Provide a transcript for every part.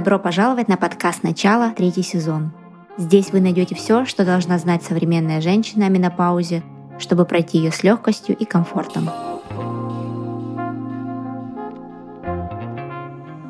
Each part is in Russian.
Добро пожаловать на подкаст «Начало», третий сезон. Здесь вы найдете все, что должна знать современная женщина о менопаузе, чтобы пройти ее с легкостью и комфортом.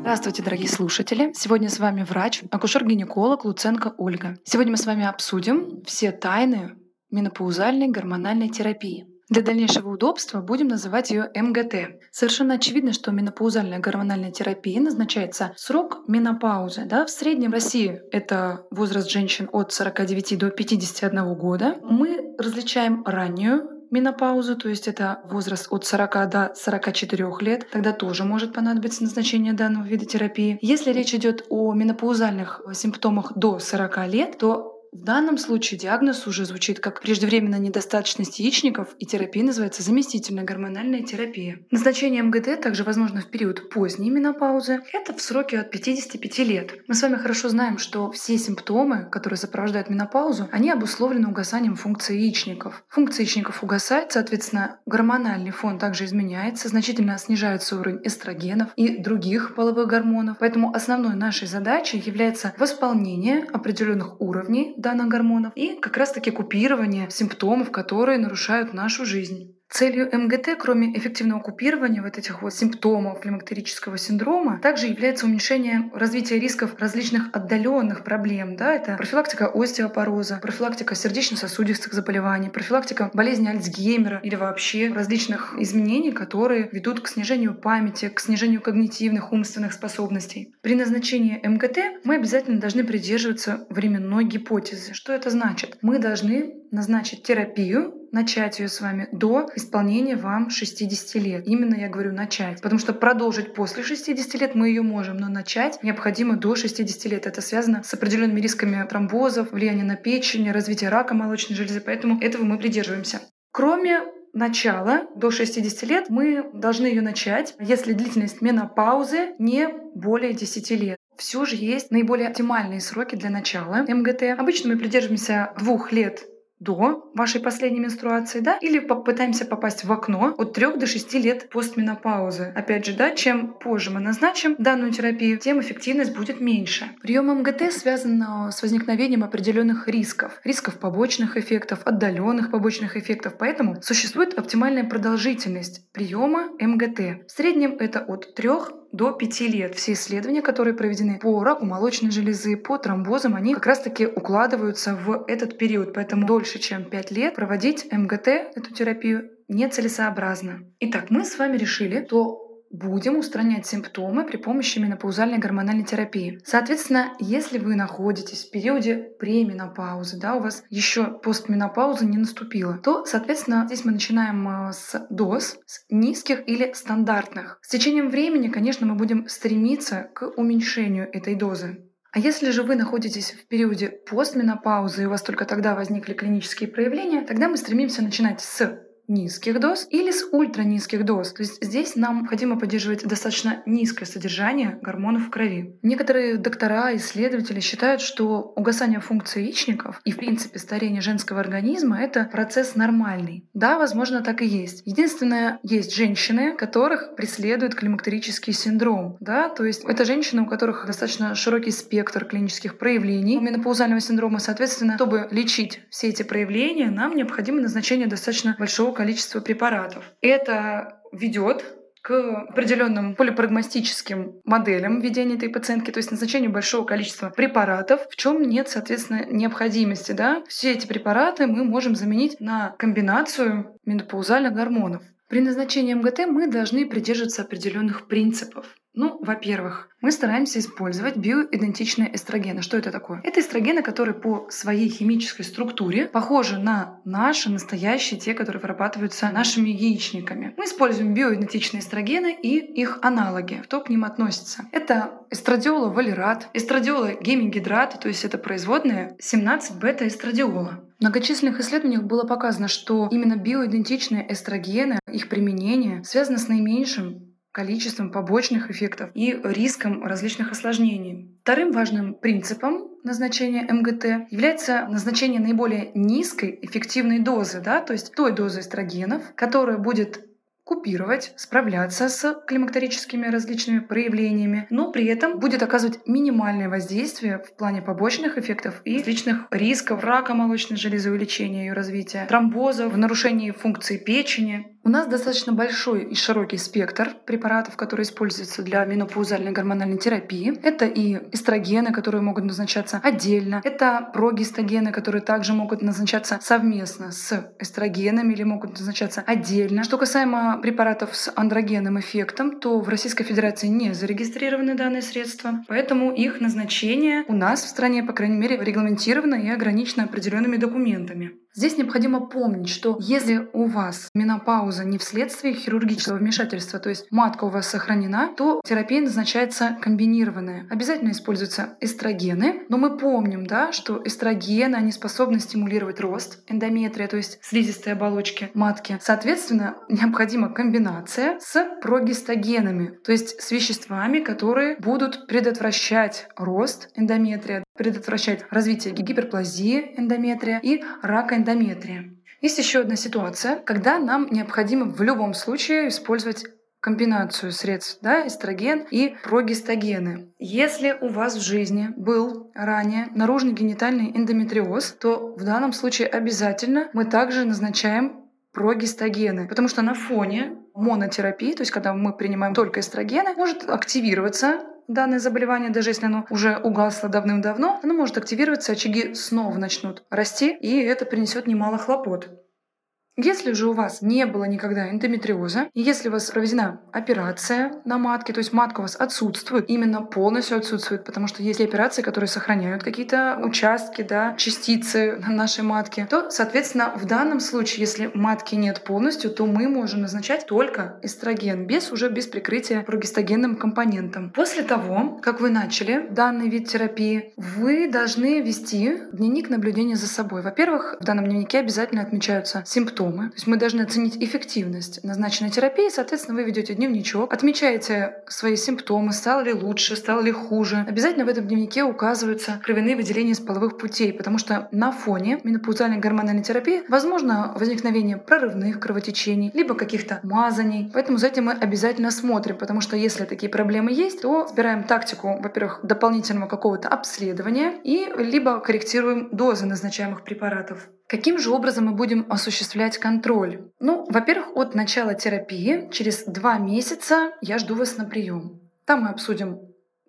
Здравствуйте, дорогие слушатели! Сегодня с вами врач, акушер-гинеколог Луценко Ольга. Сегодня мы с вами обсудим все тайны менопаузальной гормональной терапии. Для дальнейшего удобства будем называть ее МГТ. Совершенно очевидно, что менопаузальная гормональная терапия назначается срок менопаузы. Да? В среднем в России это возраст женщин от 49 до 51 года. Мы различаем раннюю менопаузу, то есть это возраст от 40 до 44 лет, тогда тоже может понадобиться назначение данного вида терапии. Если речь идет о менопаузальных симптомах до 40 лет, то в данном случае диагноз уже звучит как преждевременная недостаточность яичников, и терапия называется заместительная гормональная терапия. Назначение МГТ также возможно в период поздней менопаузы. Это в сроке от 55 лет. Мы с вами хорошо знаем, что все симптомы, которые сопровождают менопаузу, они обусловлены угасанием функции яичников. Функция яичников угасает, соответственно, гормональный фон также изменяется, значительно снижается уровень эстрогенов и других половых гормонов. Поэтому основной нашей задачей является восполнение определенных уровней данных гормонов и как раз-таки купирование симптомов, которые нарушают нашу жизнь. Целью МГТ, кроме эффективного купирования вот этих вот симптомов климактерического синдрома, также является уменьшение развития рисков различных отдаленных проблем. Да? Это профилактика остеопороза, профилактика сердечно-сосудистых заболеваний, профилактика болезни Альцгеймера или вообще различных изменений, которые ведут к снижению памяти, к снижению когнитивных умственных способностей. При назначении МГТ мы обязательно должны придерживаться временной гипотезы. Что это значит? Мы должны назначить терапию начать ее с вами до исполнения вам 60 лет. Именно я говорю начать. Потому что продолжить после 60 лет мы ее можем, но начать необходимо до 60 лет. Это связано с определенными рисками тромбозов, влияния на печень, развития рака молочной железы. Поэтому этого мы придерживаемся. Кроме начала до 60 лет мы должны ее начать, если длительность менопаузы не более 10 лет. Все же есть наиболее оптимальные сроки для начала МГТ. Обычно мы придерживаемся двух лет до вашей последней менструации, да, или попытаемся попасть в окно от 3 до 6 лет постменопаузы. Опять же, да, чем позже мы назначим данную терапию, тем эффективность будет меньше. Прием МГТ связан а, с возникновением определенных рисков. Рисков побочных эффектов, отдаленных побочных эффектов. Поэтому существует оптимальная продолжительность приема МГТ. В среднем это от 3 до 5 лет. Все исследования, которые проведены по раку молочной железы, по тромбозам, они как раз-таки укладываются в этот период. Поэтому дольше, чем 5 лет проводить МГТ, эту терапию, нецелесообразно. Итак, мы с вами решили, что будем устранять симптомы при помощи менопаузальной гормональной терапии. Соответственно, если вы находитесь в периоде пременопаузы, да, у вас еще постменопауза не наступила, то, соответственно, здесь мы начинаем э, с доз, с низких или стандартных. С течением времени, конечно, мы будем стремиться к уменьшению этой дозы. А если же вы находитесь в периоде постменопаузы и у вас только тогда возникли клинические проявления, тогда мы стремимся начинать с низких доз или с ультранизких доз. То есть здесь нам необходимо поддерживать достаточно низкое содержание гормонов в крови. Некоторые доктора, исследователи считают, что угасание функций яичников и, в принципе, старение женского организма — это процесс нормальный. Да, возможно, так и есть. Единственное, есть женщины, которых преследует климактерический синдром. Да? То есть это женщины, у которых достаточно широкий спектр клинических проявлений менопаузального синдрома. Соответственно, чтобы лечить все эти проявления, нам необходимо назначение достаточно большого количество препаратов. Это ведет к определенным полипрагмастическим моделям ведения этой пациентки, то есть назначению большого количества препаратов, в чем нет, соответственно, необходимости. Да? Все эти препараты мы можем заменить на комбинацию менопаузальных гормонов. При назначении МГТ мы должны придерживаться определенных принципов. Ну, во-первых, мы стараемся использовать биоидентичные эстрогены. Что это такое? Это эстрогены, которые по своей химической структуре похожи на наши настоящие, те, которые вырабатываются нашими яичниками. Мы используем биоидентичные эстрогены и их аналоги. Кто к ним относится? Это эстрадиола валерат, эстрадиола гемигидрат, то есть это производные 17 бета-эстрадиола. В многочисленных исследованиях было показано, что именно биоидентичные эстрогены, их применение связано с наименьшим количеством побочных эффектов и риском различных осложнений. Вторым важным принципом назначения МГТ является назначение наиболее низкой эффективной дозы, да, то есть той дозы эстрогенов, которая будет купировать, справляться с климактерическими различными проявлениями, но при этом будет оказывать минимальное воздействие в плане побочных эффектов и различных рисков рака молочной железы, увеличения ее развития, тромбозов, нарушении функции печени, у нас достаточно большой и широкий спектр препаратов, которые используются для менопаузальной гормональной терапии. Это и эстрогены, которые могут назначаться отдельно. Это прогестогены, которые также могут назначаться совместно с эстрогенами или могут назначаться отдельно. Что касаемо препаратов с андрогенным эффектом, то в Российской Федерации не зарегистрированы данные средства, поэтому их назначение у нас в стране, по крайней мере, регламентировано и ограничено определенными документами. Здесь необходимо помнить, что если у вас менопауза не вследствие хирургического вмешательства, то есть матка у вас сохранена, то терапия назначается комбинированная. Обязательно используются эстрогены, но мы помним, да, что эстрогены, они способны стимулировать рост эндометрия, то есть слизистой оболочки матки. Соответственно, необходима комбинация с прогестогенами, то есть с веществами, которые будут предотвращать рост эндометрия, предотвращать развитие гиперплазии эндометрия и рака эндометрия. Есть еще одна ситуация, когда нам необходимо в любом случае использовать комбинацию средств, да, эстроген и прогестогены. Если у вас в жизни был ранее наружный генитальный эндометриоз, то в данном случае обязательно мы также назначаем прогестогены, потому что на фоне монотерапии, то есть когда мы принимаем только эстрогены, может активироваться данное заболевание, даже если оно уже угасло давным-давно, оно может активироваться, очаги снова начнут расти, и это принесет немало хлопот. Если же у вас не было никогда эндометриоза, и если у вас проведена операция на матке, то есть матка у вас отсутствует, именно полностью отсутствует, потому что есть операции, которые сохраняют какие-то участки, да, частицы на нашей матке, то, соответственно, в данном случае, если матки нет полностью, то мы можем назначать только эстроген, без уже без прикрытия прогестогенным компонентом. После того, как вы начали данный вид терапии, вы должны вести дневник наблюдения за собой. Во-первых, в данном дневнике обязательно отмечаются симптомы, симптомы. То есть мы должны оценить эффективность назначенной терапии. Соответственно, вы ведете дневничок, отмечаете свои симптомы, стало ли лучше, стало ли хуже. Обязательно в этом дневнике указываются кровяные выделения из половых путей, потому что на фоне менопаузальной гормональной терапии возможно возникновение прорывных кровотечений, либо каких-то мазаний. Поэтому за этим мы обязательно смотрим, потому что если такие проблемы есть, то избираем тактику, во-первых, дополнительного какого-то обследования и либо корректируем дозы назначаемых препаратов. Каким же образом мы будем осуществлять контроль? Ну, во-первых, от начала терапии через два месяца я жду вас на прием. Там мы обсудим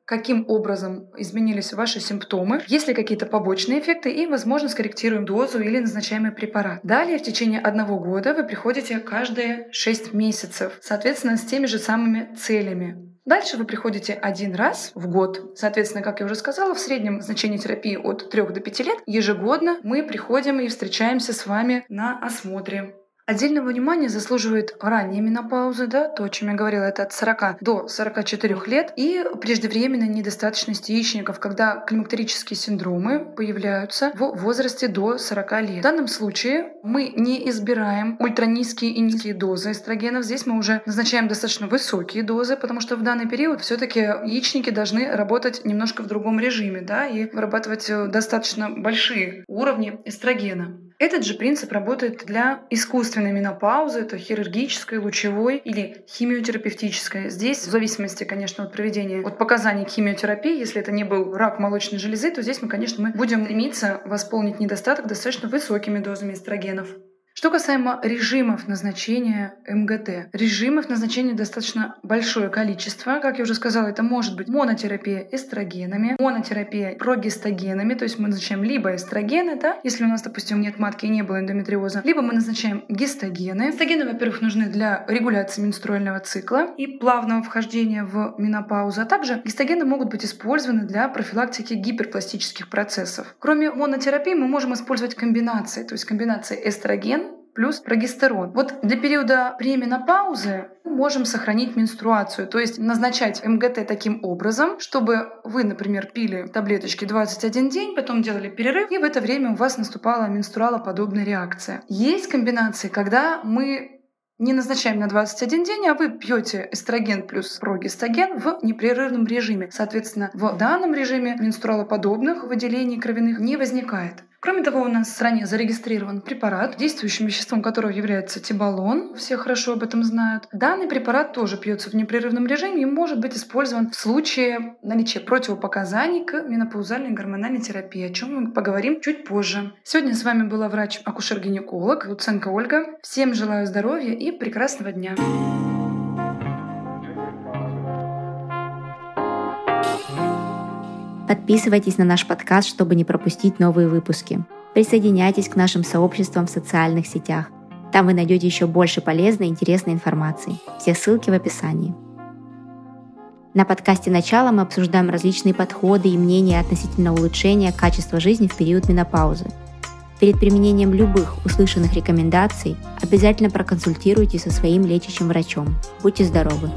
каким образом изменились ваши симптомы, есть ли какие-то побочные эффекты и, возможно, скорректируем дозу или назначаемый препарат. Далее в течение одного года вы приходите каждые 6 месяцев, соответственно, с теми же самыми целями. Дальше вы приходите один раз в год. Соответственно, как я уже сказала, в среднем значение терапии от 3 до 5 лет. Ежегодно мы приходим и встречаемся с вами на осмотре. Отдельного внимания заслуживает ранняя менопауза, да, то, о чем я говорила, это от 40 до 44 лет, и преждевременная недостаточность яичников, когда климактерические синдромы появляются в возрасте до 40 лет. В данном случае мы не избираем ультранизкие и низкие дозы эстрогенов. Здесь мы уже назначаем достаточно высокие дозы, потому что в данный период все-таки яичники должны работать немножко в другом режиме, да, и вырабатывать э, достаточно большие уровни эстрогена. Этот же принцип работает для искусственной менопаузы, это хирургической, лучевой или химиотерапевтической. Здесь, в зависимости, конечно, от проведения, от показаний к химиотерапии, если это не был рак молочной железы, то здесь мы, конечно, мы будем стремиться восполнить недостаток достаточно высокими дозами эстрогенов. Что касаемо режимов назначения МГТ. Режимов назначения достаточно большое количество. Как я уже сказала, это может быть монотерапия эстрогенами, монотерапия прогестогенами, то есть мы назначаем либо эстрогены, да, если у нас, допустим, нет матки и не было эндометриоза, либо мы назначаем гистогены. Гистогены, во-первых, нужны для регуляции менструального цикла и плавного вхождения в менопаузу, а также гистогены могут быть использованы для профилактики гиперпластических процессов. Кроме монотерапии мы можем использовать комбинации, то есть комбинация эстроген плюс прогестерон. Вот для периода пременопаузы мы можем сохранить менструацию, то есть назначать МГТ таким образом, чтобы вы, например, пили таблеточки 21 день, потом делали перерыв, и в это время у вас наступала менструалоподобная реакция. Есть комбинации, когда мы не назначаем на 21 день, а вы пьете эстроген плюс прогестаген в непрерывном режиме. Соответственно, в данном режиме менструалоподобных выделений кровяных не возникает. Кроме того, у нас в стране зарегистрирован препарат, действующим веществом которого является тибалон. Все хорошо об этом знают. Данный препарат тоже пьется в непрерывном режиме и может быть использован в случае наличия противопоказаний к менопаузальной гормональной терапии, о чем мы поговорим чуть позже. Сегодня с вами была врач-акушер-гинеколог Луценко Ольга. Всем желаю здоровья и прекрасного дня. Подписывайтесь на наш подкаст, чтобы не пропустить новые выпуски. Присоединяйтесь к нашим сообществам в социальных сетях. Там вы найдете еще больше полезной и интересной информации. Все ссылки в описании. На подкасте «Начало» мы обсуждаем различные подходы и мнения относительно улучшения качества жизни в период менопаузы. Перед применением любых услышанных рекомендаций обязательно проконсультируйтесь со своим лечащим врачом. Будьте здоровы!